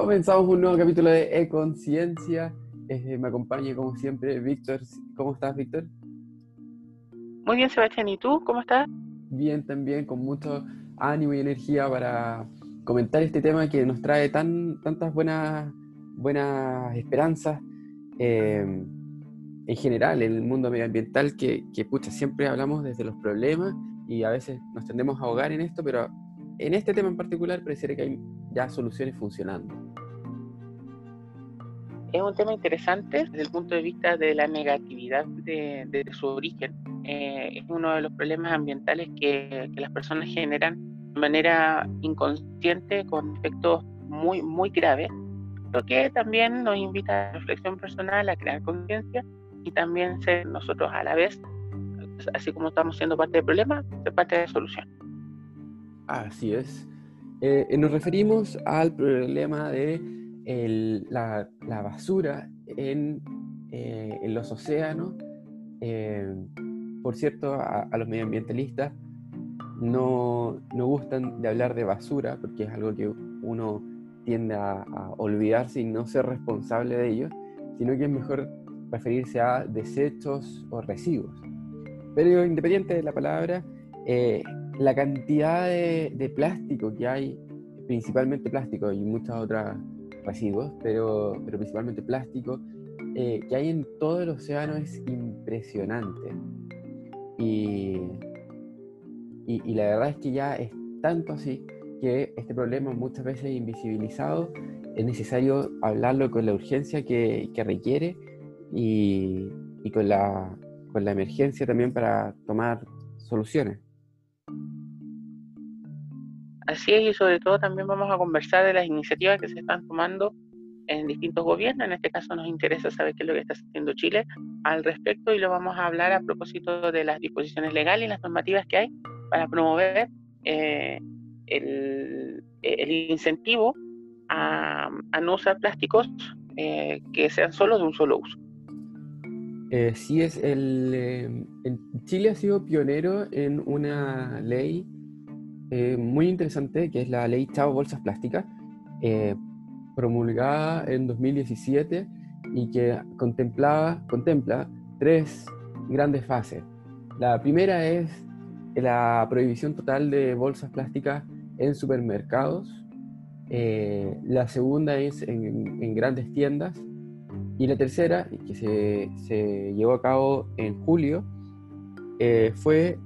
Comenzamos un nuevo capítulo de E-Conciencia. Eh, me acompaña como siempre Víctor. ¿Cómo estás, Víctor? Muy bien, Sebastián. ¿Y tú? ¿Cómo estás? Bien, también, con mucho ánimo y energía para comentar este tema que nos trae tan, tantas buenas, buenas esperanzas eh, en general en el mundo medioambiental que, que pucha, siempre hablamos desde los problemas y a veces nos tendemos a ahogar en esto, pero en este tema en particular pareciera que hay ya soluciones funcionando. Es un tema interesante desde el punto de vista de la negatividad de, su origen. Eh, es uno de los problemas ambientales que, que, las personas generan de manera inconsciente con efectos muy, muy graves, lo que también nos invita a la reflexión personal, a crear conciencia y también ser nosotros a la vez, así como estamos siendo parte del problema, ser parte de la solución. Así es. Eh, nos referimos al problema de la, basura en, eh, en los océanos. Eh, por cierto, a, los medioambientalistas no, no, gustan de hablar de basura porque es algo que uno tiende a, a, olvidarse y no ser responsable de ello, sino que es mejor referirse a desechos o residuos. Pero independiente de la palabra, la cantidad de, plástico que hay, principalmente plástico y muchas otras residuos, pero, principalmente plástico, eh, que hay en todo el océano es impresionante. Y, y, la verdad es que ya es tanto así que este problema muchas veces invisibilizado, es necesario hablarlo con la urgencia que, que requiere y, y con, la, con la emergencia también para tomar soluciones. Así es, y sobre todo también vamos a conversar de las iniciativas que se están tomando en distintos gobiernos. En este caso nos interesa saber qué es lo que está haciendo Chile al respecto y lo vamos a hablar a propósito de las disposiciones legales y las normativas que hay para promover eh, el, incentivo a, no usar plásticos eh, que sean solo de un solo uso. Eh, sí, es el, Chile ha sido pionero en una ley eh, muy interesante, que es la ley Chao Bolsas Plásticas, eh, promulgada en 2017 y que contemplaba, contempla tres grandes fases. La primera es la prohibición total de bolsas plásticas en supermercados. Eh, la segunda es en, grandes tiendas. Y la tercera, que se, se llevó a cabo en julio, fue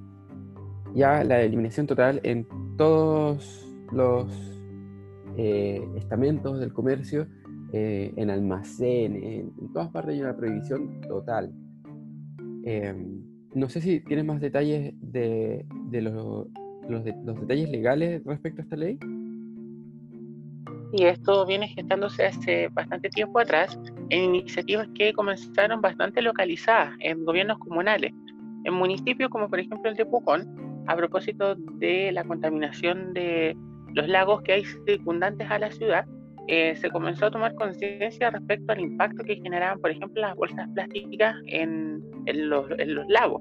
ya la eliminación total en todos los eh, estamentos del comercio, eh, en almacenes, en, todas partes hay una prohibición total. Em, no sé si tienes más detalles de, los, los, detalles legales respecto a esta ley. Y esto viene gestándose hace bastante tiempo atrás en iniciativas que comenzaron bastante localizadas en gobiernos comunales, en municipios como por ejemplo el de Pucón, a propósito de la contaminación de los lagos que hay circundantes a la ciudad, eh, se comenzó a tomar conciencia respecto al impacto que generaban, por ejemplo, las bolsas plásticas en, los, lagos.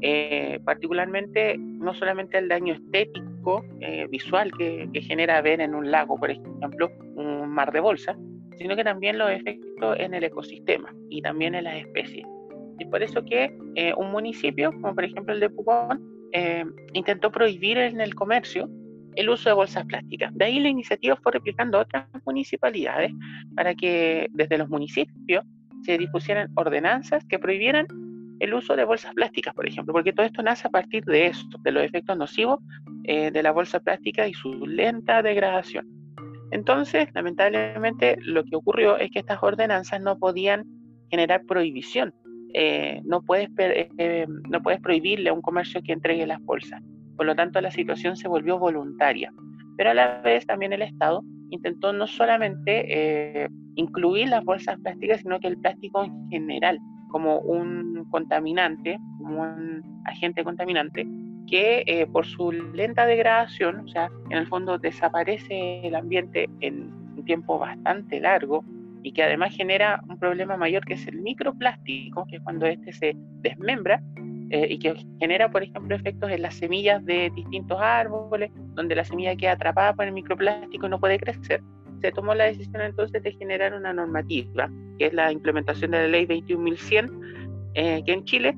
Eh, particularmente, no solamente el daño estético, eh, visual que, genera ver en un lago, por ejemplo, un mar de bolsas, sino que también los efectos en el ecosistema y también en las especies. Y por eso que un municipio, como por ejemplo el de Pucón, eh, intentó prohibir en el comercio el uso de bolsas plásticas. De ahí la iniciativa fue replicando a otras municipalidades para que desde los municipios se dispusieran ordenanzas que prohibieran el uso de bolsas plásticas, por ejemplo, porque todo esto nace a partir de esto, de los efectos nocivos eh, de la bolsa plástica y su lenta degradación. Entonces, lamentablemente, lo que ocurrió es que estas ordenanzas no podían generar prohibición eh, no, puedes, eh, no puedes prohibirle a un comercio que entregue las bolsas. Por lo tanto, la situación se volvió voluntaria. Pero a la vez también el Estado intentó no solamente eh, incluir las bolsas plásticas, sino que el plástico en general, como un contaminante, como un agente contaminante, que por su lenta degradación, o sea, en el fondo desaparece el ambiente en un tiempo bastante largo, y que además genera un problema mayor que es el microplástico, que es cuando este se desmembra eh, y que genera, por ejemplo, efectos en las semillas de distintos árboles, donde la semilla queda atrapada por el microplástico y no puede crecer. se tomó la decisión entonces de generar una normativa, que es la implementación de la ley 21.100, eh, que en Chile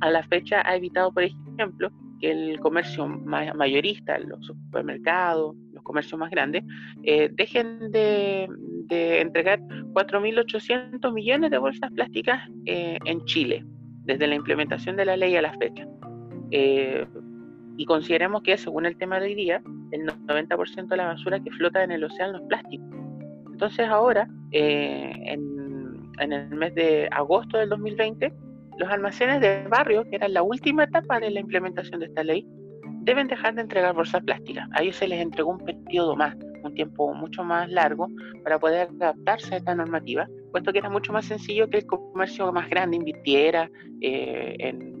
a la fecha ha evitado, por ejemplo, que el comercio mayorista, los supermercados, comercios más grandes, eh, dejen de, entregar 4.800 millones de bolsas plásticas eh, en Chile, desde la implementación de la ley a la fecha. Eh, y consideremos que, según el tema de hoy día, el 90% de la basura que flota en el océano es plástico. Entonces ahora, en, en el mes de agosto del 2020, los almacenes de barrio, que era la última etapa de la implementación de esta ley, deben dejar de entregar bolsas plásticas. A ellos se les entregó un periodo más, un tiempo mucho más largo para poder adaptarse a esta normativa, puesto que era mucho más sencillo que el comercio más grande invirtiera eh, en,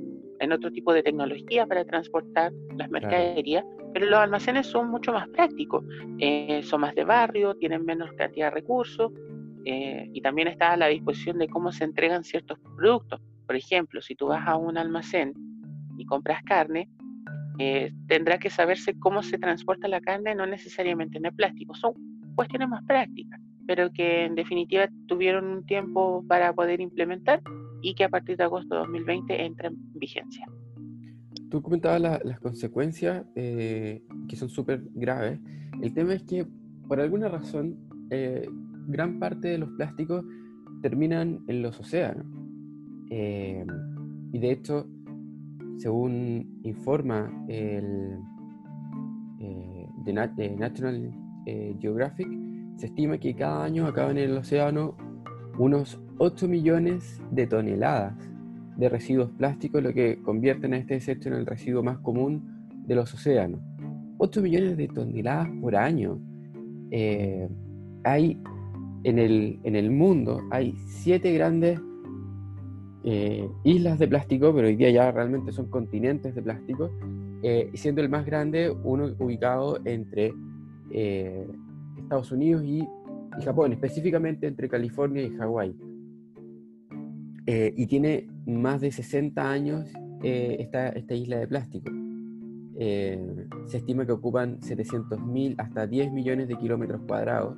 otro tipo de tecnología para transportar las mercaderías, pero los almacenes son mucho más prácticos, eh, son más de barrio, tienen menos cantidad de recursos eh, y también está a la disposición de cómo se entregan ciertos productos. Por ejemplo, si tú vas a un almacén y compras carne, eh, tendrá que saberse cómo se transporta la carne, no necesariamente en el plástico. Son cuestiones más prácticas, pero que en definitiva tuvieron un tiempo para poder implementar y que a partir de agosto de 2020 entra en vigencia. Tú comentabas las consecuencias eh, que son súper graves. El tema es que por alguna razón eh, gran parte de los plásticos terminan en los océanos. Eh, y de hecho, según informa el eh, de, National eh, Geographic, se estima que cada año acaban en el océano unos 8 millones de toneladas de residuos plásticos, lo que convierte a este desecho en el residuo más común de los océanos. 8 millones de toneladas por año. hay en el, en el mundo hay siete grandes eh, islas de plástico, pero hoy día ya realmente son continentes de plástico, eh, siendo el más grande uno ubicado entre eh, Estados Unidos y, Japón, específicamente entre California y Hawái. y tiene más de 60 años esta, esta, isla de plástico. se estima que ocupan 700.000 hasta 10 millones de kilómetros cuadrados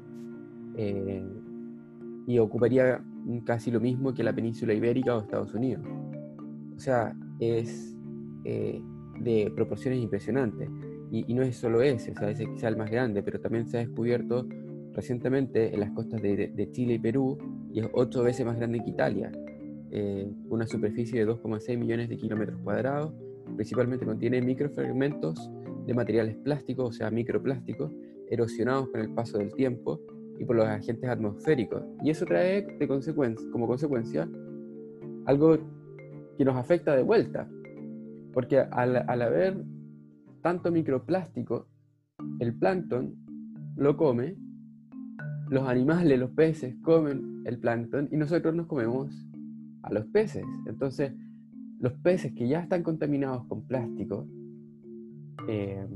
y ocuparía casi lo mismo que la península ibérica o Estados Unidos. O sea, es eh, de proporciones impresionantes. Y, no es solo ese, o sea, ese quizá el más grande, pero también se ha descubierto recientemente en las costas de, Chile y Perú, y es ocho veces más grande que Italia. Eh, una superficie de 2,6 millones de kilómetros cuadrados, principalmente contiene microfragmentos de materiales plásticos, o sea, microplásticos, erosionados con el paso del tiempo y por los agentes atmosféricos. Y eso trae de consecuencia, como consecuencia algo que nos afecta de vuelta. Porque al, al haber tanto microplástico, el plancton lo come, los animales, los peces comen el plancton y nosotros nos comemos a los peces. Entonces, los peces que ya están contaminados con plástico, eh,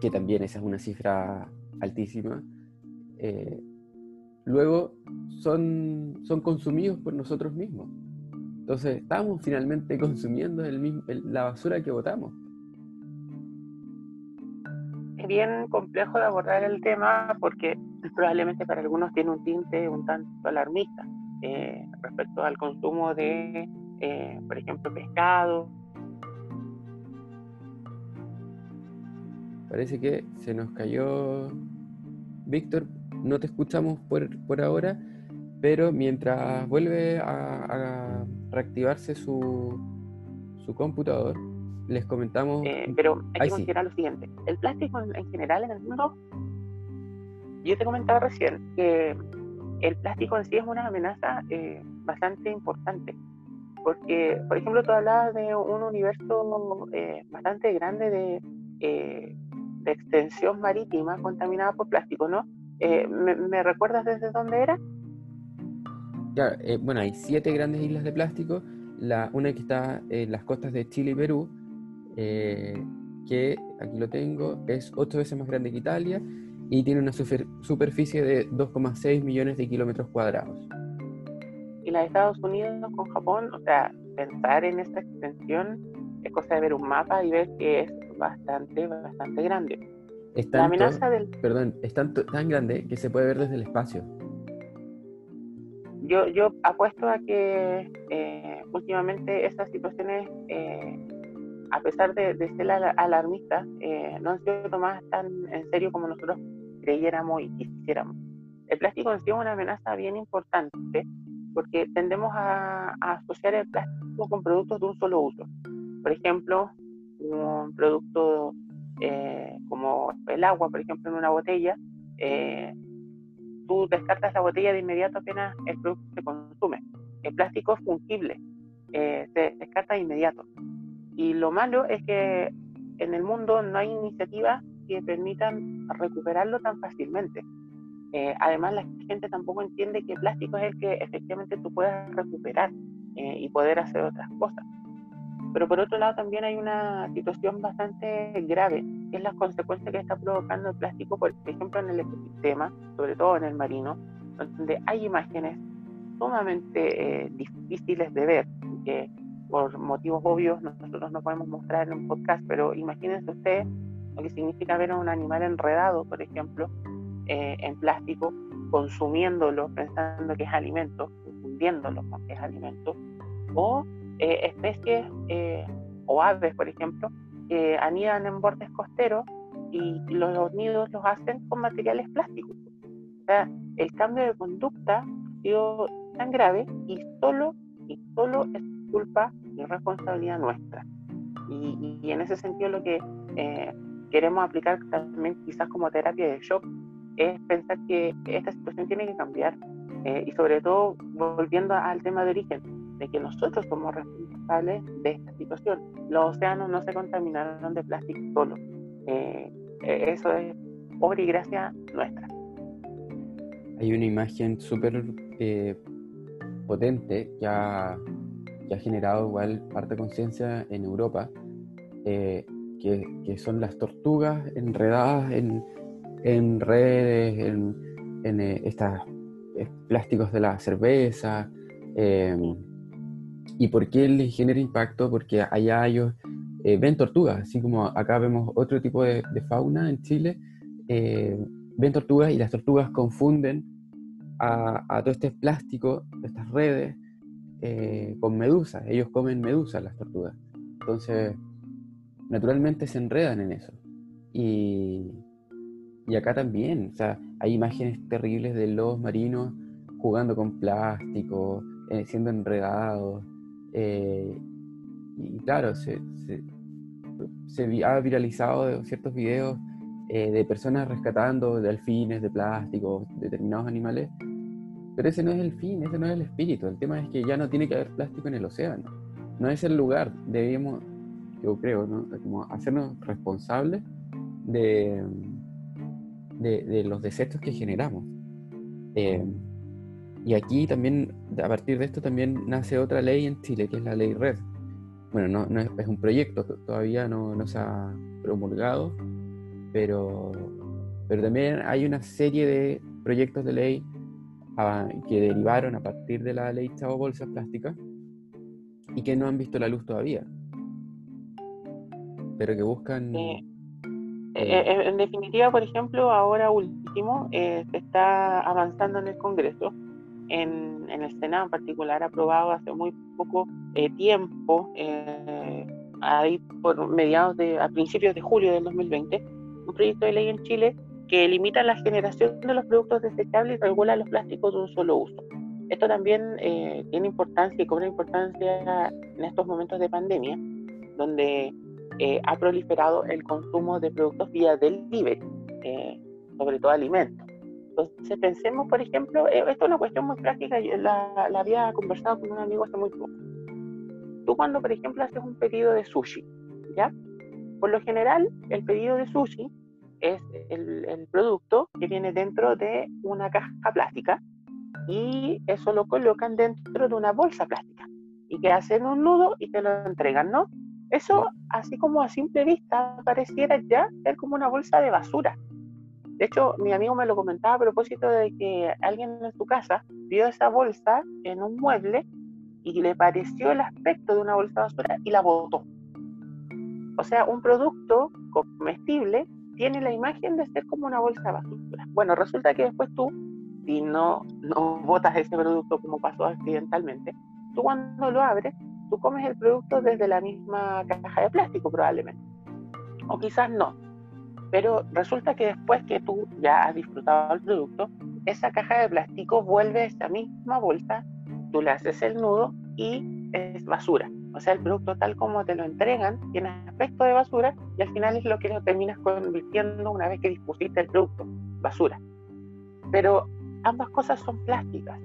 que también esa es una cifra altísima, eh, luego son, son consumidos por nosotros mismos. Entonces estamos finalmente consumiendo el mismo, la basura que botamos. Es bien complejo de abordar el tema porque probablemente para algunos tiene un tinte un tanto alarmista eh, respecto al consumo de, eh, por ejemplo, pescado. Parece que se nos cayó Víctor, no te escuchamos por, por ahora, pero mientras vuelve a, reactivarse su, su, computador, les comentamos... Eh, pero hay que considerar lo siguiente, el plástico en, general en el mundo, yo te comentaba recién que el plástico en sí es una amenaza eh, bastante importante, porque, por ejemplo, tú hablabas de un universo eh, bastante grande de, de extensión marítima contaminada por plástico, ¿no? Eh, ¿me, recuerdas desde dónde era? Claro, eh, bueno, hay siete grandes islas de plástico. La, una que está en las costas de Chile y Perú, eh, que aquí lo tengo, es ocho veces más grande que Italia y tiene una superficie de 2,6 millones de kilómetros cuadrados. Y la de Estados Unidos con Japón, o sea, pensar en esta extensión es cosa de ver un mapa y ver que es bastante, bastante grande. Es tanto, la amenaza del... Perdón, es tan, tan grande que se puede ver desde el espacio. Yo, yo apuesto a que eh, últimamente estas situaciones, eh, a pesar de, ser alarmistas, eh, no han sido tomadas tan en serio como nosotros creyéramos y quisiéramos. El plástico en sí es una amenaza bien importante porque tendemos a, asociar el plástico con productos de un solo uso. Por ejemplo, un producto eh, como el agua, por ejemplo, en una botella, eh, tú descartas la botella de inmediato apenas el producto se consume. El plástico es fungible, eh, se descarta de inmediato. Y lo malo es que en el mundo no hay iniciativas que permitan recuperarlo tan fácilmente. Eh, además, la gente tampoco entiende que el plástico es el que efectivamente tú puedes recuperar eh, y poder hacer otras cosas. Pero por otro lado también hay una situación bastante grave, que es las consecuencias que está provocando el plástico, por ejemplo, en el ecosistema, sobre todo en el marino, donde hay imágenes sumamente eh, difíciles de ver, que por motivos obvios nosotros no podemos mostrar en un podcast, pero imagínense ustedes lo que significa ver a un animal enredado, por ejemplo, eh, en plástico, consumiéndolo pensando que es alimento, confundiéndolo con que es alimento, o eh, especies eh, o aves, por ejemplo, que anidan en bordes costeros y los nidos los hacen con materiales plásticos. O sea, el cambio de conducta ha sido tan grave y solo, y solo es culpa y responsabilidad nuestra. Y, en ese sentido lo que queremos aplicar también quizás como terapia de shock es pensar que esta situación tiene que cambiar eh, y sobre todo volviendo al tema de origen, de que nosotros somos responsables de esta situación. Los océanos no se contaminaron de plástico solo. Eh, eh, eso es obra y gracia nuestra. Hay una imagen súper potente que ha, generado igual parte conciencia en Europa, que, que son las tortugas enredadas en en redes, en, eh, estos eh, plásticos de la cerveza. ¿Y por qué les genera impacto? Porque allá ellos eh, ven tortugas, así como acá vemos otro tipo de, fauna en Chile, ven tortugas y las tortugas confunden a, todo este plástico, estas redes, con medusas. Ellos comen medusas las tortugas. Entonces, naturalmente se enredan en eso. Y, y acá también, o sea, hay imágenes terribles de lobos marinos jugando con plástico, eh, siendo enredados. Eh, y claro, se, se, ha viralizado ciertos videos eh, de personas rescatando delfines de plástico, determinados animales. Pero ese no es el fin, ese no es el espíritu. El tema es que ya no tiene que haber plástico en el océano. No es el lugar. Debemos, yo creo, ¿no? Como hacernos responsables de, de, los desechos que generamos. Eh, y aquí también, a partir de esto, también nace otra ley en Chile, que es la ley RED. Bueno, no, es, un proyecto, todavía no, no, se ha promulgado, pero, pero también hay una serie de proyectos de ley que derivaron a partir de la ley Chavo Bolsas Plásticas y que no han visto la luz todavía, pero que buscan... Eh, eh, en definitiva, por ejemplo, ahora último, eh, se está avanzando en el Congreso, en, el Senado en particular, aprobado hace muy poco tiempo, ahí por mediados de, a principios de julio del 2020, un proyecto de ley en Chile que limita la generación de los productos desechables y regula los plásticos de un solo uso. Esto también tiene importancia y cobra importancia en estos momentos de pandemia, donde eh, ha proliferado el consumo de productos vía delivery, eh, sobre todo alimentos. Entonces pensemos, por ejemplo, eh, esto es una cuestión muy práctica, yo la, la, había conversado con un amigo hace muy poco. Tú cuando, por ejemplo, haces un pedido de sushi, ¿ya? Por lo general, el pedido de sushi es el, el producto que viene dentro de una caja plástica y eso lo colocan dentro de una bolsa plástica y que hacen un nudo y te lo entregan, ¿no? Eso, así como a simple vista, pareciera ya ser como una bolsa de basura. De hecho, mi amigo me lo comentaba a propósito de que alguien en su casa vio esa bolsa en un mueble y le pareció el aspecto de una bolsa de basura y la botó. O sea, un producto comestible tiene la imagen de ser como una bolsa de basura. Bueno, resulta que después tú, si no, no botas ese producto como pasó accidentalmente, tú cuando lo abres, tú comes el producto desde la misma caja de plástico probablemente. O quizás no. Pero resulta que después que tú ya has disfrutado el producto, esa caja de plástico vuelve a esa misma bolsa, tú le haces el nudo y es basura. O sea, el producto tal como te lo entregan tiene aspecto de basura y al final es lo que lo terminas convirtiendo una vez que dispusiste el producto, basura. Pero ambas cosas son plásticas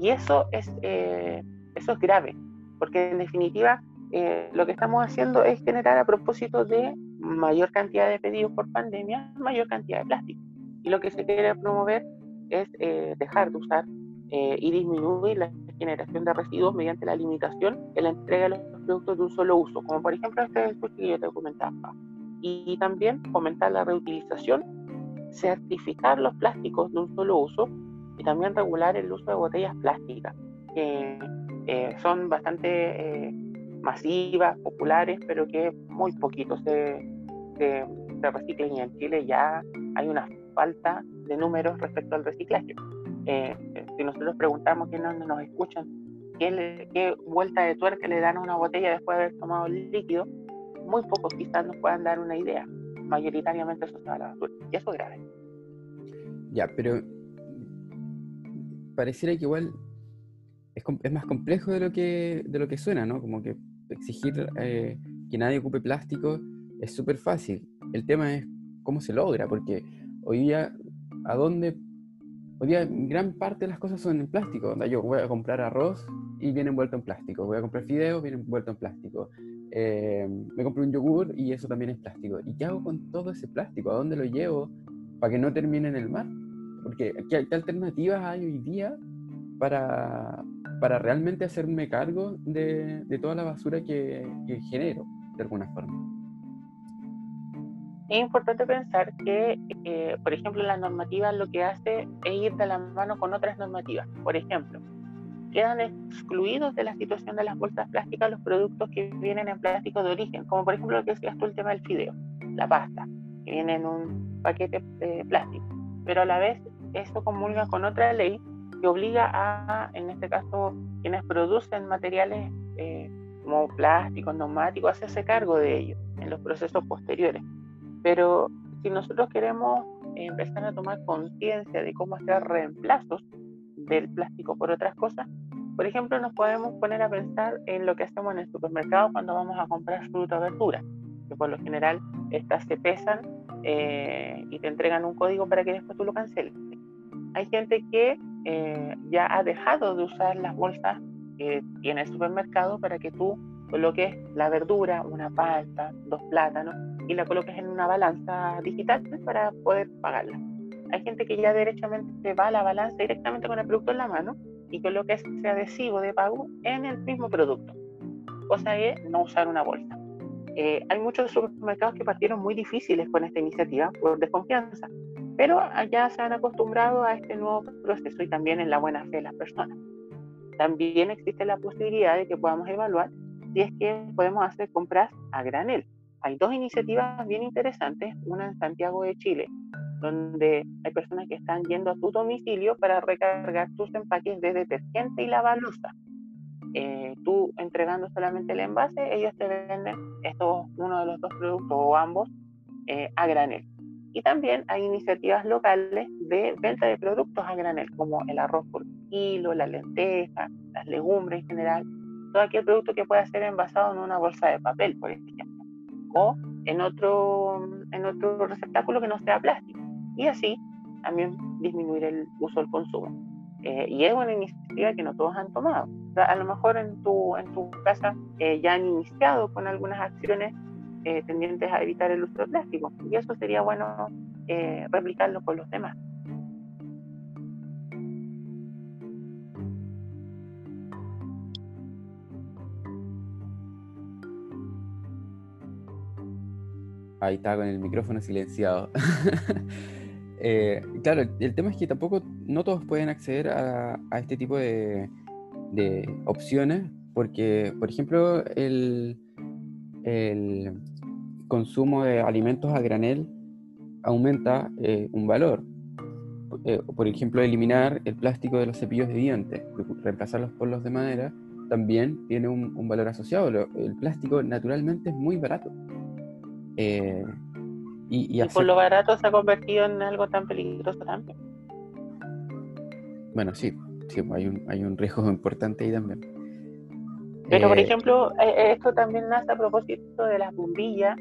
y eso es, eh, eso es grave, porque en definitiva eh, lo que estamos haciendo es generar a propósito de mayor cantidad de pedidos por pandemia, mayor cantidad de plástico. Y lo que se quiere promover es eh, dejar de usar y disminuir la generación de residuos mediante la limitación en la entrega de los productos de un solo uso, como por ejemplo este que yo te comentaba. Y también fomentar la reutilización, certificar los plásticos de un solo uso y también regular el uso de botellas plásticas, que eh, son bastante eh, masivas, populares, pero que muy poquitos se, se, reciclan y en Chile ya hay una falta de números respecto al reciclaje. Eh, si nosotros preguntamos quiénes nos escuchan, ¿qué, qué vuelta de tuerca le dan a una botella después de haber tomado el líquido, muy pocos quizás nos puedan dar una idea. Mayoritariamente eso se va a la basura. Y eso es grave. Ya, pero pareciera que igual es, es, más complejo de lo que, de lo que suena, ¿no? Como que exigir eh, que nadie ocupe plástico es súper fácil. El tema es cómo se logra, porque hoy día, ¿a dónde? Hoy día gran parte de las cosas son en plástico. Yo voy a comprar arroz y viene envuelto en plástico. Voy a comprar fideos, viene envuelto en plástico. Eh, me compro un yogur y eso también es plástico. ¿Y qué hago con todo ese plástico? ¿A dónde lo llevo para que no termine en el mar? Porque ¿qué, alternativas hay hoy día para, para realmente hacerme cargo de, de toda la basura que, que, genero, de alguna forma? Es importante pensar que, eh, por ejemplo, la normativa lo que hace es ir de la mano con otras normativas. Por ejemplo, quedan excluidos de la situación de las bolsas plásticas los productos que vienen en plástico de origen, como por ejemplo lo que decías tú el tema del fideo, la pasta, que viene en un paquete de plástico. Pero a la vez eso comulga con otra ley que obliga a, en este caso, quienes producen materiales eh, como plásticos, neumáticos, hacerse cargo de ellos en los procesos posteriores. Pero si nosotros queremos empezar a tomar conciencia de cómo hacer reemplazos del plástico por otras cosas, por ejemplo, nos podemos poner a pensar en lo que hacemos en el supermercado cuando vamos a comprar fruta o verdura, que por lo general estas se pesan eh, y te entregan un código para que después tú lo canceles hay gente que eh, ya ha dejado de usar las bolsas que tiene el supermercado para que tú coloques la verdura, una palta, dos plátanos y la coloques en una balanza digital para poder pagarla. Hay gente que ya derechamente va a la balanza directamente con el producto en la mano y coloca ese adhesivo de pago en el mismo producto, cosa de no usar una bolsa. Eh, hay muchos supermercados que partieron muy difíciles con esta iniciativa por desconfianza, pero allá se han acostumbrado a este nuevo proceso y también en la buena fe de las personas. También existe la posibilidad de que podamos evaluar si es que podemos hacer compras a granel. Hay dos iniciativas bien interesantes, una en Santiago de Chile, donde hay personas que están yendo a tu domicilio para recargar tus empaques de detergente y lavalusa. Eh, tú entregando solamente el envase, ellos te venden estos, uno de los dos productos o ambos eh, a granel. Y también hay iniciativas locales de venta de productos a granel, como el arroz por kilo, la lenteja, las legumbres en general, todo aquel producto que pueda ser envasado en una bolsa de papel, por ejemplo, o en otro, en otro receptáculo que no sea plástico. Y así también disminuir el uso del consumo. Eh, y es una iniciativa que no todos han tomado. a lo mejor en tu, en tu casa eh, ya han iniciado con algunas acciones eh, tendientes a evitar el uso de plástico. Y eso sería bueno eh, replicarlo con los demás. Ahí está con el micrófono silenciado. Eh, claro, el tema es que tampoco no todos pueden acceder a, este tipo de, opciones, porque, por ejemplo, el, el consumo de alimentos a granel aumenta eh, un valor. Eh, por ejemplo, eliminar el plástico de los cepillos de dientes, reemplazarlos por los de madera, también tiene un, valor asociado. el plástico naturalmente es muy barato. Eh, y, por lo barato se ha convertido en algo tan peligroso también. Bueno, sí, sí hay, un, hay un riesgo importante ahí también. Pero, por ejemplo, esto también nace a propósito de las bombillas.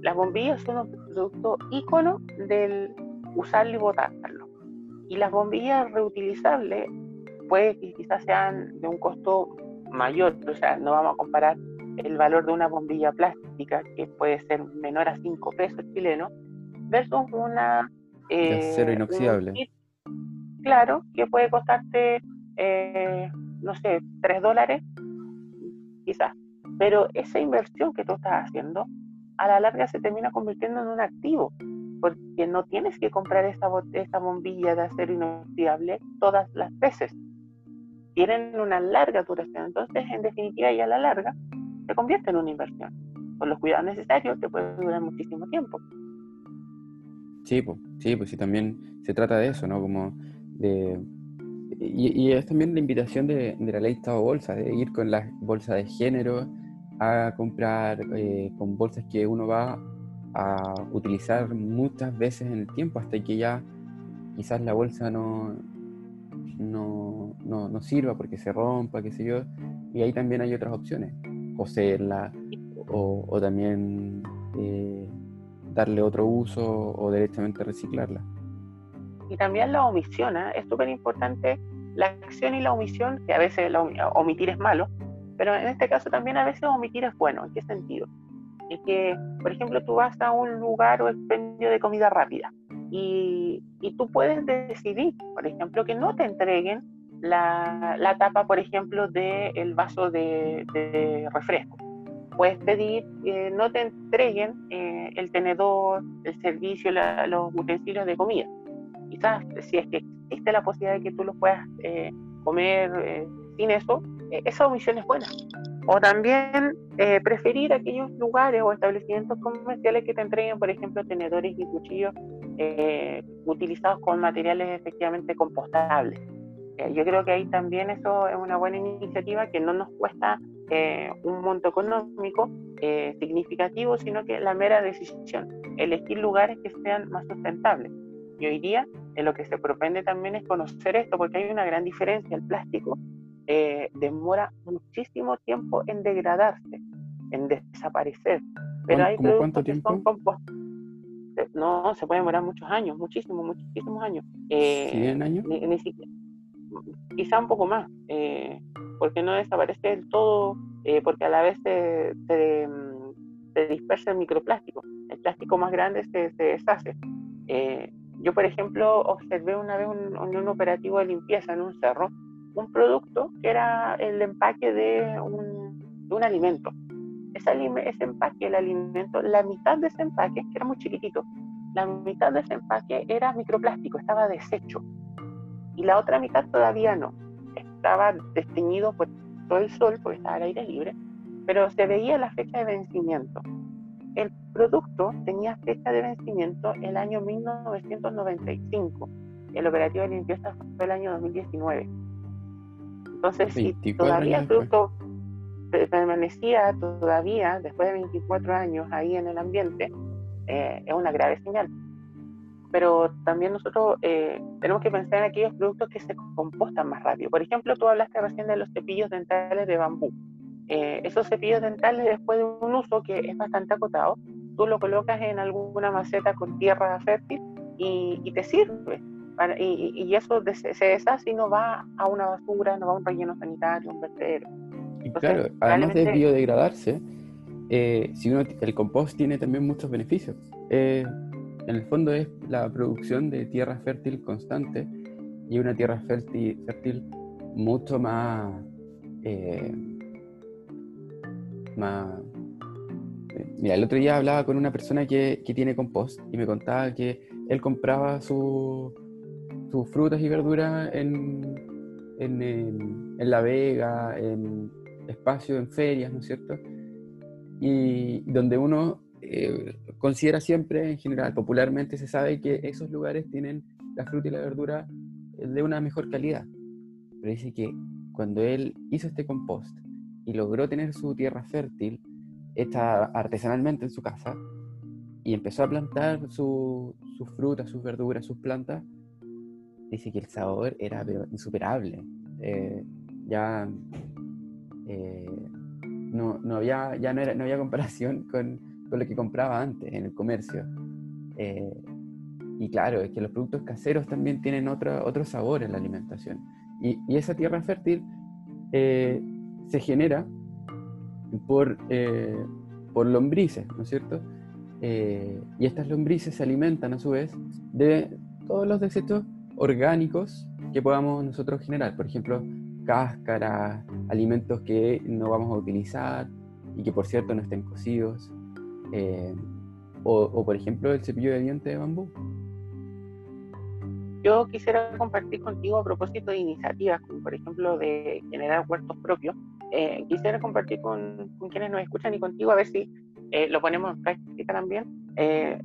las bombillas son un producto ícono del usarlo y botarlo. Y las bombillas reutilizables puede que quizás sean de un costo mayor, o sea, no vamos a comparar el valor de una bombilla plástica, que puede ser menor a 5 pesos chilenos, versus una... Eh, acero inoxidable. claro, que puede costarte, eh, no sé, 3 dólares, quizás. Pero esa inversión que tú estás haciendo, a la larga se termina convirtiendo en un activo porque no tienes que comprar esta, esta bombilla de acero inoxidable todas las veces. Tienen una larga duración, entonces en definitiva y a la larga se convierte en una inversión. Con los cuidados necesarios te puede durar muchísimo tiempo. Sí, pues, sí, pues sí, también se trata de eso, ¿no? Como de... Y, es también la invitación de, la ley Estado Bolsa, de ir con las bolsas de género a comprar eh, con bolsas que uno va a utilizar muchas veces en el tiempo hasta que ya quizás la bolsa no, no, no, sirva porque se rompa, qué sé yo. Y ahí también hay otras opciones, coserla o, o también eh, darle otro uso o directamente reciclarla. Y también la omisión, ¿eh? es súper importante la acción y la omisión, que a veces omitir es malo, pero en este caso también a veces omitir es bueno. ¿En qué sentido? es que, por ejemplo, tú vas a un lugar o expendio de comida rápida y, tú puedes decidir, por ejemplo, que no te entreguen la, la tapa, por ejemplo, del vaso de, de, refresco. Puedes pedir que no te entreguen eh, el tenedor, el servicio, los utensilios de comida. Quizás si es que existe la posibilidad de que tú los puedas eh, comer eh, sin eso, esa omisión es buena. O también eh, preferir aquellos lugares o establecimientos comerciales que te entreguen, por ejemplo, tenedores y cuchillos eh, utilizados con materiales efectivamente compostables. Eh, yo creo que ahí también eso es una buena iniciativa que no nos cuesta un monto económico significativo, sino que la mera decisión, elegir lugares que sean más sustentables. Y hoy día en lo que se propende también es conocer esto, porque hay una gran diferencia. El plástico eh, demora muchísimo tiempo en degradarse, en desaparecer. Pero hay cuánto tiempo? No, se puede demorar muchos años, muchísimos, muchísimos años. Eh, ¿100 años? quizá un poco más, eh, porque no desaparece del todo, eh, porque a la vez se, se, dispersa el microplástico. El plástico más grande se, se deshace. Yo, por ejemplo, observé una vez un, un operativo de limpieza en un cerro un producto que era el empaque de un, de un alimento. Ese, ese empaque, el alimento, la mitad de ese empaque, que era muy chiquitito, la mitad de ese empaque era microplástico, estaba deshecho. Y la otra mitad todavía no. Estaba desteñido por todo el sol, porque estaba al aire libre, pero se veía la fecha de vencimiento. El producto tenía fecha de vencimiento el año 1995. El operativo de limpieza fue el año 2019 entonces, si todavía el producto permanecía todavía, después de 24 años ahí en el ambiente, eh, es una grave señal. Pero también nosotros eh, tenemos que pensar en aquellos productos que se compostan más rápido. Por ejemplo, tú hablaste recién de los cepillos dentales de bambú. Eh, esos cepillos dentales, después de un uso que es bastante acotado, tú lo colocas en alguna maceta con tierra fértil y, y te sirve y, eso se deshace y no va a una basura, no va a un relleno sanitario, un vertedero. Y claro, además de biodegradarse, eh, si uno, el compost tiene también muchos beneficios. Eh, en el fondo es la producción de tierra fértil constante y una tierra fértil, fértil mucho más, eh, más Mira, el otro día hablaba con una persona que, que, tiene compost y me contaba que él compraba su, sus frutas y verduras en, en, La Vega, en espacios, en ferias, ¿no es cierto? Y donde uno eh, considera siempre, en general, popularmente se sabe que esos lugares tienen la fruta y la verdura de una mejor calidad. Pero dice que cuando él hizo este compost y logró tener su tierra fértil, hecha artesanalmente en su casa, y empezó a plantar sus frutas, sus verduras, sus plantas, dice que el sabor era insuperable. Eh, ya eh, no, había, ya no, era, no había comparación con, con, lo que compraba antes en el comercio. Eh, y claro, es que los productos caseros también tienen otro, otro sabor en la alimentación. Y, y esa tierra fértil se genera por, por lombrices, ¿no es cierto? y estas lombrices se alimentan a su vez de todos los desechos orgánicos que podamos nosotros generar. Por ejemplo, cáscaras, alimentos que no vamos a utilizar y que por cierto no estén cocidos. Eh, o, por ejemplo el cepillo de dientes de bambú. Yo quisiera compartir contigo a propósito de iniciativas, como por ejemplo de generar huertos propios. Eh, quisiera compartir con, quienes nos escuchan y contigo a ver si eh, lo ponemos en práctica también.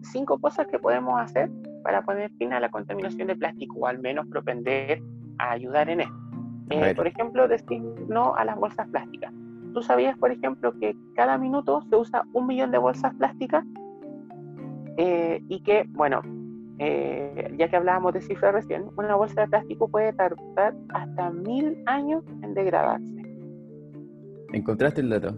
cinco cosas que podemos hacer para poner fin a la contaminación de plástico o al menos propender a ayudar en esto. Eh, por ejemplo, decir no a las bolsas plásticas. ¿Tú sabías, por ejemplo, que cada minuto se usa un millón de bolsas plásticas? Eh, y que, bueno, eh, ya que hablábamos de cifras recién, una bolsa de plástico puede tardar hasta mil años en degradarse. ¿Encontraste el dato?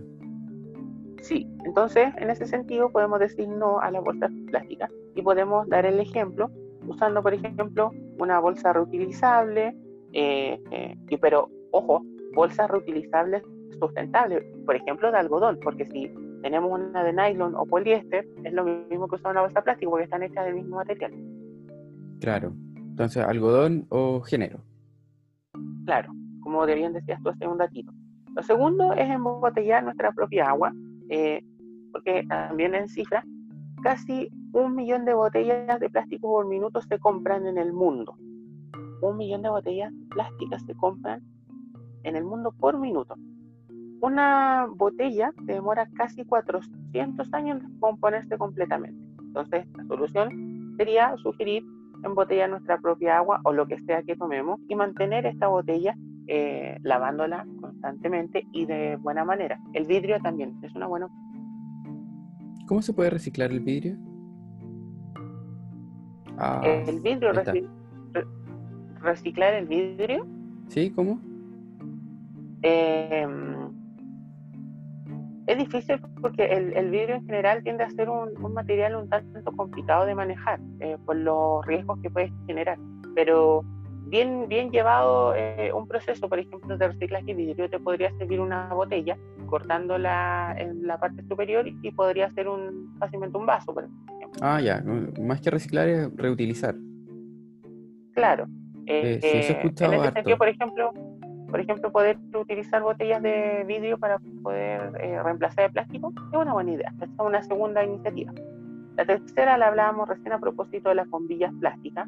Sí, entonces en ese sentido podemos decir no a las bolsas plásticas y podemos dar el ejemplo usando, por ejemplo, una bolsa reutilizable, eh, eh, pero ojo, bolsas reutilizables sustentables, por ejemplo, de algodón, porque si tenemos una de nylon o poliéster, es lo mismo que usar una bolsa plástica porque están hechas del mismo material. Claro, entonces algodón o género. Claro, como bien decías tú hace un ratito. Lo segundo es embotellar nuestra propia agua eh, porque también en cifra, casi un millón de botellas de plástico por minuto se compran en el mundo. Un millón de botellas plásticas se compran en el mundo por minuto. Una botella demora casi 400 años en componerse completamente. Entonces, la solución sería sugerir embotellar nuestra propia agua o lo que sea que tomemos y mantener esta botella eh, lavándola constantemente y de buena manera. El vidrio también es una buena ¿Cómo se puede reciclar el vidrio? Ah, el vidrio, reciclar el vidrio. Sí, ¿cómo? Em, es difícil porque el, vidrio en general tiende a ser un, material un tanto complicado de manejar eh, por los riesgos que puede generar. Pero bien, bien llevado eh, un proceso, por ejemplo, de reciclaje de vidrio, te podría servir una botella cortándola en la parte superior y podría ser un, fácilmente un vaso, por ejemplo. Ah, ya, más que reciclar es reutilizar. Claro. Eh, sí, eso he escuchado en ese sentido, por ejemplo, por ejemplo, poder utilizar botellas de vidrio para poder eh, reemplazar el plástico es una buena idea. Esta es una segunda iniciativa. La tercera la hablábamos recién a propósito de las bombillas plásticas.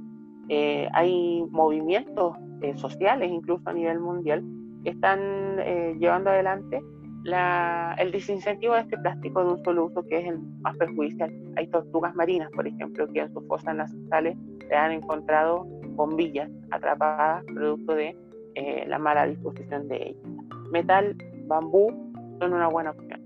Eh, hay movimientos eh, sociales, incluso a nivel mundial, que están eh, llevando adelante el desincentivo de este plástico de un solo uso, que es el más perjudicial. Hay tortugas marinas, por ejemplo, que en sus fosas nasales se han encontrado bombillas atrapadas producto de la mala disposición de ellas. Metal, bambú son una buena opción.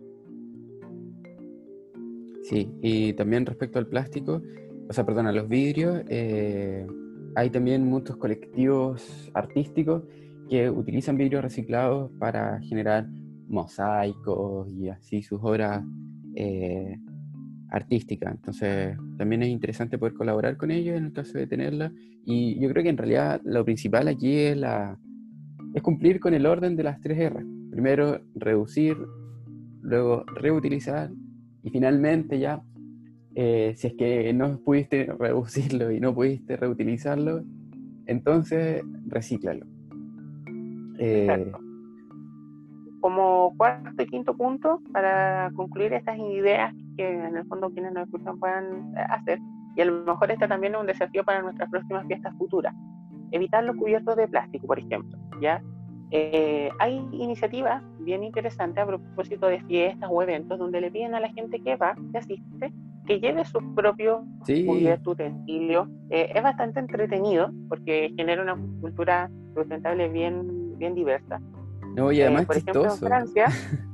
Sí, y también respecto al plástico, o sea, perdón, a los vidrios, eh, hay también muchos colectivos artísticos que utilizan vidrios reciclados para generar mosaicos y así sus obras eh, artísticas. Entonces, también es interesante poder colaborar con ellos en el caso de tenerla. Y yo creo que en realidad lo principal aquí es, la, es cumplir con el orden de las tres R. Primero, reducir, luego reutilizar y finalmente ya eh, si es que no pudiste reducirlo y no pudiste reutilizarlo, entonces recíclalo. Eh, Como cuarto y quinto punto, para concluir estas ideas que en el fondo quienes nos escuchan puedan hacer, y a lo mejor este también es un desafío para nuestras próximas fiestas futuras. Evitar los cubiertos de plástico, por ejemplo. ¿ya? Eh, hay iniciativas bien interesante a propósito de fiestas o eventos donde le piden a la gente que va, que asiste, que lleve sus propios Sí. cubiertos, utensilios. Eh, es bastante entretenido porque genera una cultura sustentable bien, bien diversa. No, y Eh, además por es ejemplo, en. Francia,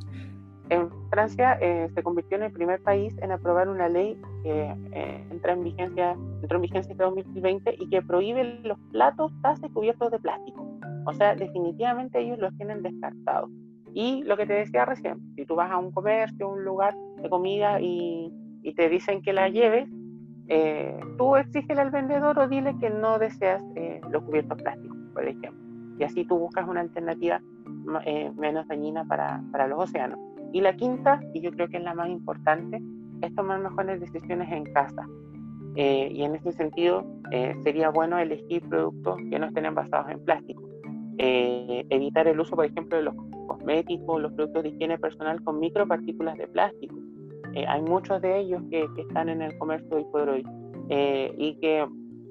en Francia eh, se convirtió en el primer país en aprobar una ley que eh, entra en vigencia, entró en vigencia este 2020 y que prohíbe los platos, tazas cubiertos de plástico. O sea, definitivamente ellos los tienen descartados. Y lo que te decía recién, si tú vas a un comercio, un lugar de comida y, y te dicen que la lleves, eh, tú exígele al vendedor o dile que no deseas eh, los cubiertos plásticos, por ejemplo. Y así tú buscas una alternativa ma- eh, menos dañina para, para los océanos. Y la quinta, y yo creo que es la más importante, es tomar mejores decisiones en casa. Eh, y en ese sentido, sería bueno elegir productos que no estén envasados en plástico. Evitar el uso, por ejemplo, de los cosméticos, los productos de higiene personal con micropartículas de plástico. Eh, hay muchos de ellos que, que están en el comercio hoy por hoy eh, y que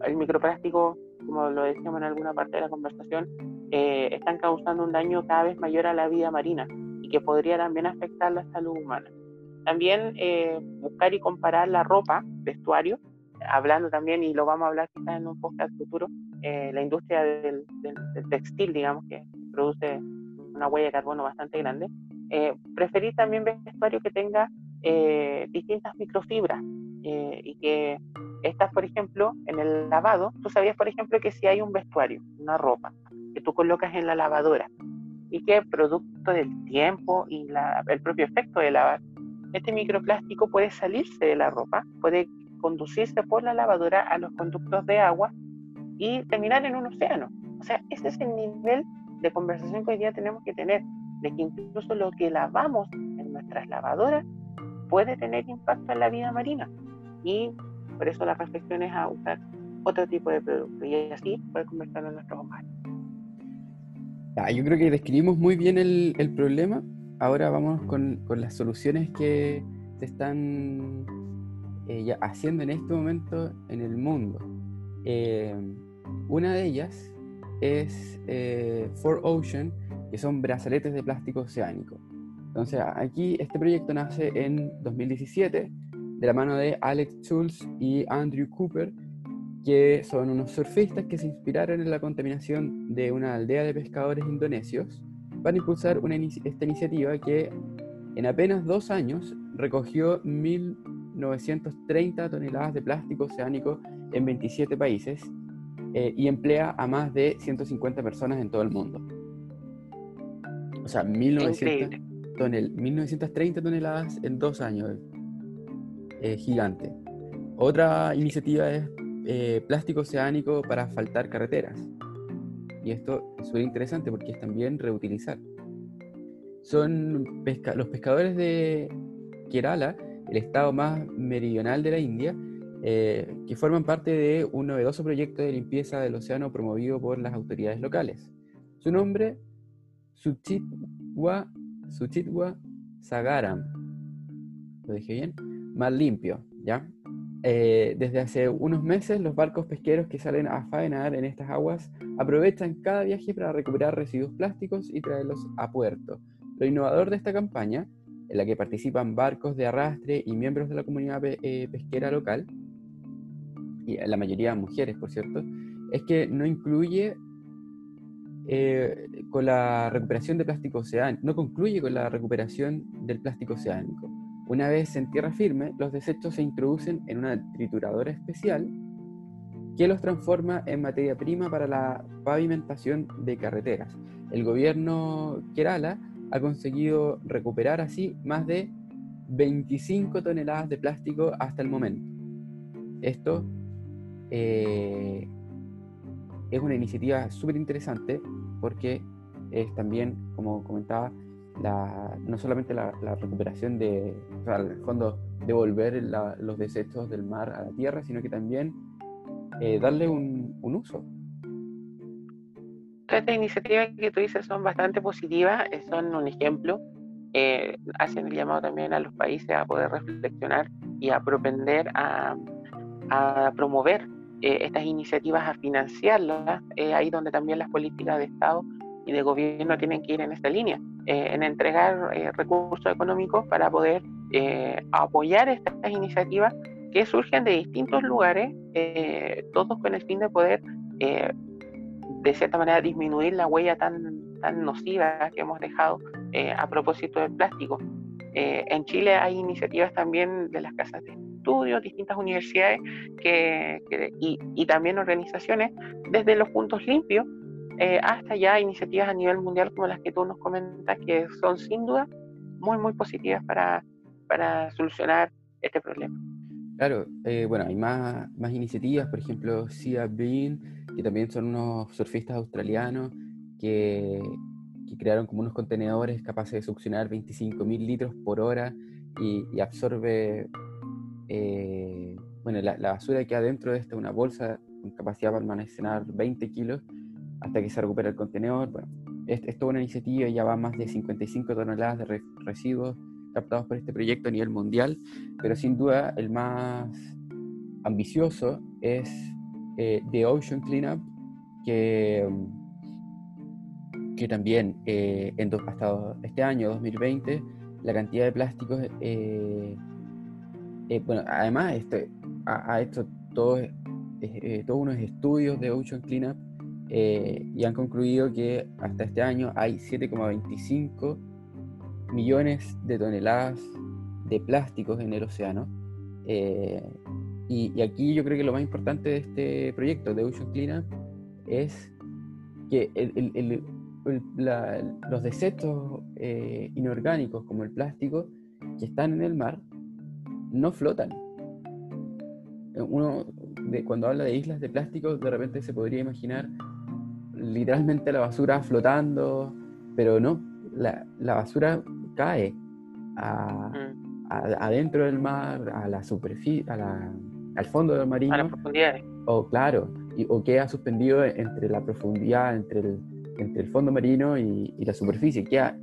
el microplástico, como lo decíamos en alguna parte de la conversación, eh, están causando un daño cada vez mayor a la vida marina y que podría también afectar la salud humana. También eh, buscar y comparar la ropa, vestuario, hablando también, y lo vamos a hablar quizás en un podcast futuro, eh, la industria del, del- del textil, digamos, que produce una huella de carbono bastante grande. Eh, preferir también vestuario que tenga eh, distintas microfibras eh, y que estas, por ejemplo, en el lavado, tú sabías, por ejemplo, que si hay un vestuario, una ropa, que tú colocas en la lavadora y que producto del tiempo y la- el propio efecto de lavar, este microplástico puede salirse de la ropa, puede conducirse por la lavadora a los conductos de agua y terminar en un océano. O sea, ese es el nivel de conversación que hoy día tenemos que tener, de que incluso lo que lavamos en nuestras lavadoras puede tener impacto en la vida marina. Y por eso la reflexión es a usar otro tipo de producto y así poder conversar en nuestros hogares. Ah, yo creo que describimos muy bien el, el problema. Ahora vamos con, con las soluciones que se están eh, ya haciendo en este momento en el mundo. Eh, una de ellas es eh, For Ocean, que son brazaletes de plástico oceánico. Entonces, aquí este proyecto nace en 2017 de la mano de Alex Schultz y Andrew Cooper, que son unos surfistas que se inspiraron en la contaminación de una aldea de pescadores indonesios para impulsar una inici- esta iniciativa que en apenas dos años recogió 1.930 toneladas de plástico oceánico en 27 países eh, y emplea a más de 150 personas en todo el mundo. O sea, 1900 Increíble. Tonel- 1930 toneladas en dos años. Eh, gigante. Otra iniciativa es eh, plástico oceánico para asfaltar carreteras. Y esto es súper interesante porque es también reutilizar. Son los pescadores de Kerala, el estado más meridional de la India, eh, que forman parte de un novedoso proyecto de limpieza del océano promovido por las autoridades locales. Su nombre, Suchitwa, Suchitwa Sagaram. ¿Lo dije bien? Más limpio, ¿ya? Eh, desde hace unos meses, los barcos pesqueros que salen a faenar en estas aguas aprovechan cada viaje para recuperar residuos plásticos y traerlos a puerto. Lo innovador de esta campaña, en la que participan barcos de arrastre y miembros de la comunidad eh, pesquera local, y la mayoría mujeres, por cierto, es que no incluye eh, con la recuperación de plástico oceánico, no concluye con la recuperación del plástico oceánico. Una vez en tierra firme, los desechos se introducen en una trituradora especial que los transforma en materia prima para la pavimentación de carreteras. El gobierno Kerala ha conseguido recuperar así más de 25 toneladas de plástico hasta el momento. Esto eh, es una iniciativa súper interesante porque es también, como comentaba, la, no solamente la, la recuperación de, o sea, el fondo, devolver la- los desechos del mar a la tierra, sino que también eh, darle un, un uso. Todas estas iniciativas que tú dices son bastante positivas, eh, son un ejemplo, eh, hacen el llamado también a los países a poder reflexionar y a propender a, a promover eh, estas iniciativas, a financiarlas, eh, ahí donde también las políticas de Estado y de gobierno tienen que ir en esta línea. en entregar recursos económicos para poder apoyar estas iniciativas que surgen de distintos lugares, todos con el fin de poder de cierta manera disminuir la huella tan, tan nociva que hemos dejado a propósito del plástico. en Chile hay iniciativas también de las casas de estudios, distintas universidades que, y, también organizaciones, desde los puntos limpios eh, hasta ya iniciativas a nivel mundial como las que tú nos comentas, que son sin duda muy, muy positivas para, para solucionar este problema. Claro, eh, bueno, hay más, más iniciativas, por ejemplo, Sea Bean, que también son unos surfistas australianos que, que crearon como unos contenedores capaces de succionar 25.000 litros por hora y, y absorbe eh, bueno, la, basura que adentro de esta una bolsa con capacidad para almacenar 20 kilos hasta que se recupera el contenedor. Bueno, esto es una iniciativa, ya va más de 55 toneladas de residuos captados por este proyecto a nivel mundial, pero sin duda el más ambicioso es eh, The Ocean Cleanup, que, que también eh, en, hasta este año, 2020, la cantidad de plásticos eh, eh, bueno, además este, ha, hecho todos, eh, todos unos estudios de Ocean Cleanup eh, y han concluido que hasta este año hay 7,25 millones de toneladas de plásticos en el océano. Y, aquí yo creo que lo más importante de este proyecto de Ocean Cleanup es que los desechos inorgánicos como el plástico que están en el mar no flotan. Uno, de, cuando habla de islas de plástico, de repente se podría imaginar literalmente la basura flotando, pero no, la, basura cae mm. adentro del mar, a la superficie, al fondo del marino. A las profundidades. O claro, y, o queda suspendido entre la profundidad, entre el, entre el fondo marino y, y la superficie, queda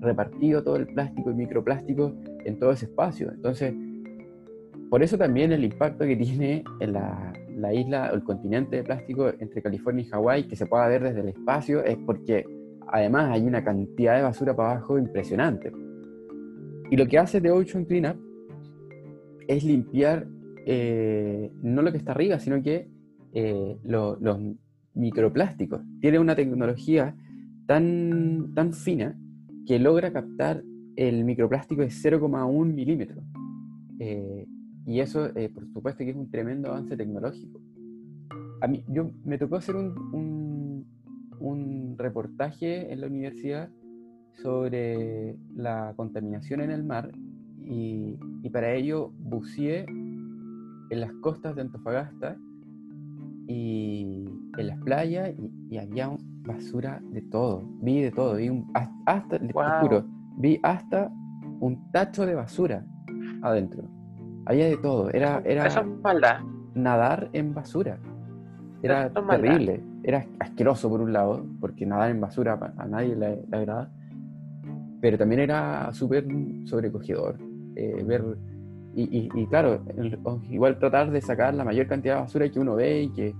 repartido todo el plástico y microplástico en todo ese espacio. Entonces, por eso también el impacto que tiene en la, isla o el continente de plástico entre California y Hawái, que se pueda ver desde el espacio, es porque además hay una cantidad de basura para abajo impresionante. Y lo que hace The Ocean Cleanup es limpiar eh, no lo que está arriba, sino que eh, los microplásticos. Tiene una tecnología tan, tan fina que logra captar el microplástico de 0,1 milímetro. Eh, y eso, eh, por supuesto, que es un tremendo avance tecnológico. A mí, yo me tocó hacer un, un, reportaje en la universidad sobre la contaminación en el mar y, y para ello buceé en las costas de Antofagasta y en las playas y, había basura de todo, vi de todo, vi un, hasta, vi hasta un tacho de basura adentro. Había de todo. Era, era nadar en basura. Era terrible. Era asqueroso por un lado, porque nadar en basura a nadie le, agrada. Pero también era súper sobrecogedor. Eh, ver. Y, y, claro, igual tratar de sacar la mayor cantidad de basura que uno ve y que.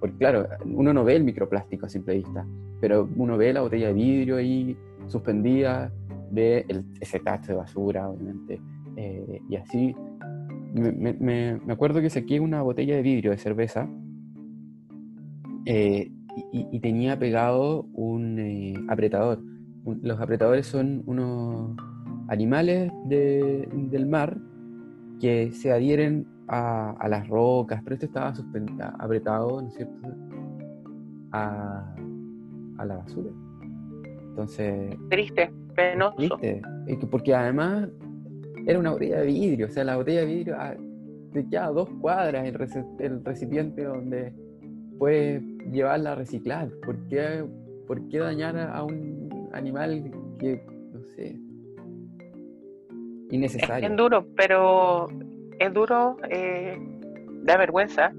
Porque claro, uno no ve el microplástico a simple vista, pero uno ve la botella de vidrio ahí suspendida, ve el, ese tacho de basura, obviamente. Eh, y así me, acuerdo que saqué una botella de vidrio de cerveza eh, y, tenía pegado un eh, apretador. los apretadores son unos animales del mar que se adhieren a, las rocas, pero esto estaba apretado, ¿no es cierto?, a, la basura. Entonces... Triste, penoso. Triste, porque además era una botella de vidrio, o sea, la botella de vidrio ah, te queda dos cuadras el, recipiente donde puedes llevarla a reciclar. ¿Por qué, por qué dañar a un animal que, no sé, innecesario? Es, duro, pero es duro, eh, da vergüenza,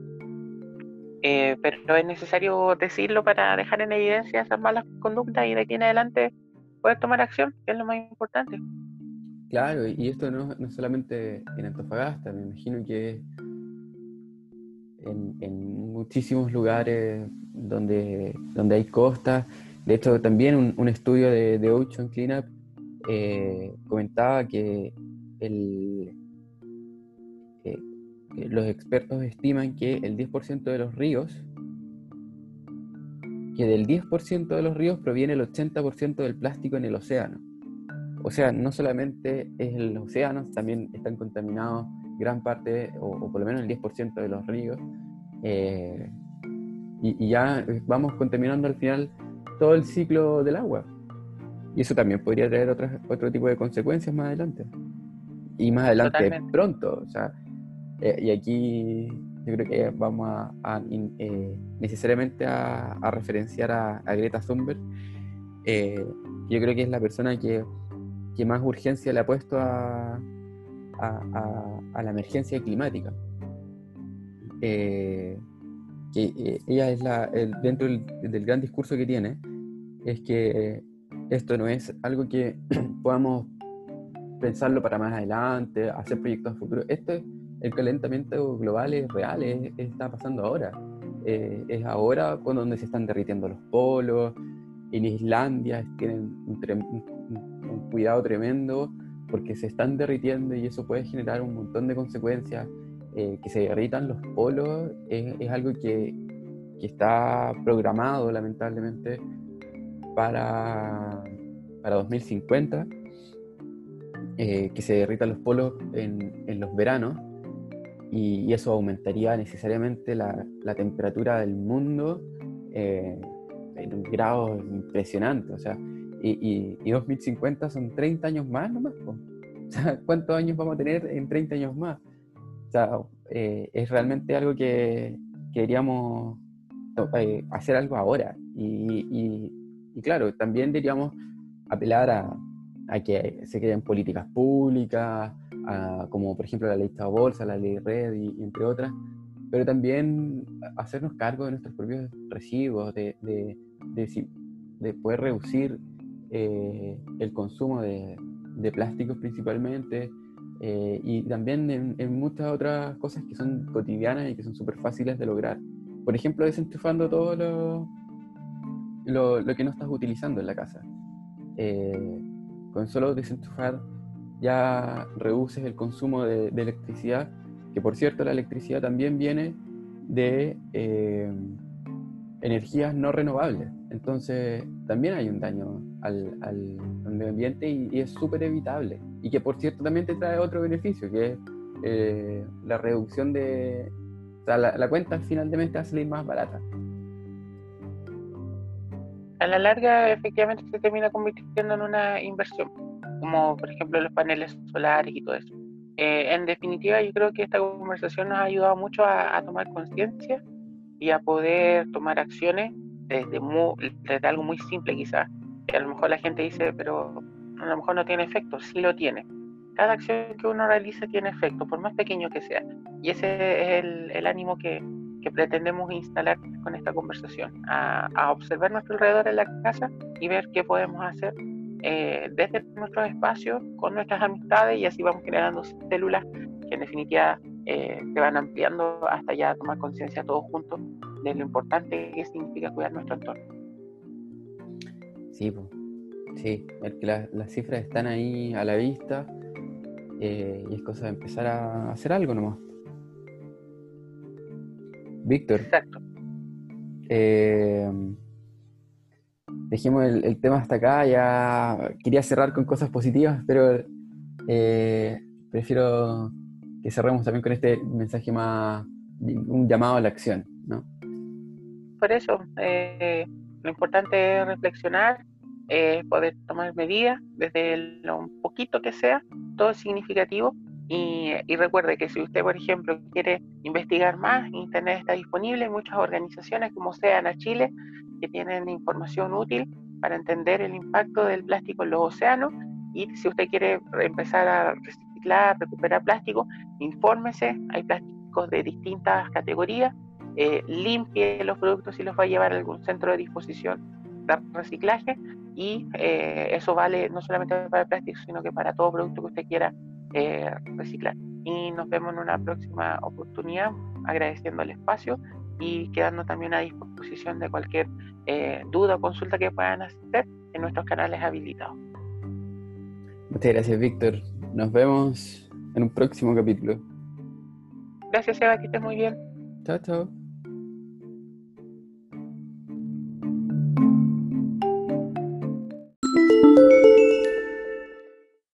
eh, pero es necesario decirlo para dejar en evidencia esas malas conductas y de aquí en adelante poder tomar acción, que es lo más importante. Claro, y esto no, no solamente en Antofagasta, me imagino que en, muchísimos lugares donde, donde hay costas De hecho, también un, estudio de, de, Ocean Cleanup eh, comentaba que los expertos estiman que el 10% de los ríos, que del 10% de los ríos proviene el 80% del plástico en el océano. O sea, no solamente es los océanos, también están contaminados gran parte, o, por lo menos el 10% de los ríos. Eh, y, ya vamos contaminando al final todo el ciclo del agua. Y eso también podría traer otro tipo de consecuencias más adelante. Y más adelante pronto. O sea, eh, y aquí yo creo que vamos a, eh, necesariamente a, referenciar a, Greta Thunberg. yo creo que es la persona que que más urgencia le ha puesto a, a, la emergencia climática. Eh, que eh, ella es la, dentro del, gran discurso que tiene, es que esto no es algo que podamos pensarlo para más adelante, hacer proyectos futuros. Esto es el calentamiento global es real, está pasando ahora. Eh, es ahora cuando donde se están derritiendo los polos, en Islandia tienen un, cuidado tremendo porque se están derritiendo y eso puede generar un montón de consecuencias. Eh, que se derritan los polos es, algo que, que, está programado lamentablemente para, para 2050, eh, que se derritan los polos en, en los veranos y, eso aumentaría necesariamente la, la temperatura del mundo eh, en un grado impresionante. O sea, y, y, 2050 son 30 años más nomás. O sea, ¿cuántos años vamos a tener en 30 años más? O sea, eh, es realmente algo que, queríamos eh, hacer algo ahora. Y, y, claro, también deberíamos apelar a, a, que se creen políticas públicas, como por ejemplo la ley de bolsa, la ley red y, entre otras, pero también hacernos cargo de nuestros propios residuos, de, de, de, de poder reducir eh, el consumo de, plásticos principalmente, eh, y también en, muchas otras cosas que son cotidianas y que son súper fáciles de lograr. Por ejemplo, desenchufando todo lo, lo, que no estás utilizando en la casa. Eh, con solo desenchufar ya reduces el consumo de, electricidad, que por cierto la electricidad también viene de energías no renovables. Entonces también hay un daño al, al, medio ambiente y, es súper evitable. Y que por cierto también te trae otro beneficio, que es eh, la reducción de... O sea, la, cuenta finalmente a salir más barata. A la larga efectivamente se termina convirtiendo en una inversión, como por ejemplo los paneles solares y todo eso. Eh, en definitiva, yo creo que esta conversación nos ha ayudado mucho a tomar conciencia y a poder tomar acciones desde, algo muy simple quizás, a lo mejor la gente dice, pero a lo mejor no tiene efecto, sí lo tiene. Cada acción que uno realiza tiene efecto, por más pequeño que sea. Y ese es el, ánimo que, pretendemos instalar con esta conversación, a, a, observar nuestro alrededor en la casa y ver qué podemos hacer eh, desde nuestros espacios, con nuestras amistades, y así vamos generando células que en definitiva eh, se van ampliando hasta ya tomar conciencia todos juntos de lo importante que significa cuidar nuestro entorno. Sí, sí, las cifras están ahí a la vista eh, y es cosa de empezar a hacer algo nomás. Víctor. Exacto. Eh, dejemos el, tema hasta acá, ya quería cerrar con cosas positivas, pero eh, prefiero que cerremos también con este mensaje más, un llamado a la acción, ¿no? por eso, eh, lo importante es reflexionar, eh, poder tomar medidas desde lo poquito que sea, todo es significativo. Y, recuerde que si usted, por ejemplo, quiere investigar más, Internet está disponible, muchas organizaciones como Oceana Chile que tienen información útil para entender el impacto del plástico en los océanos. Y si usted quiere empezar a reciclar, recuperar plástico, infórmese, hay plásticos de distintas categorías eh, limpie los productos y los va a llevar a algún centro de disposición de reciclaje y eh, eso vale no solamente para el plástico, sino que para todo producto que usted quiera eh, reciclar. Y nos vemos en una próxima oportunidad agradeciendo el espacio y quedando también a disposición de cualquier duda o consulta que puedan hacer en nuestros canales habilitados. Muchas gracias, Víctor. Nos vemos en un próximo capítulo. Gracias, Eva, que estés muy bien. Chao, chao.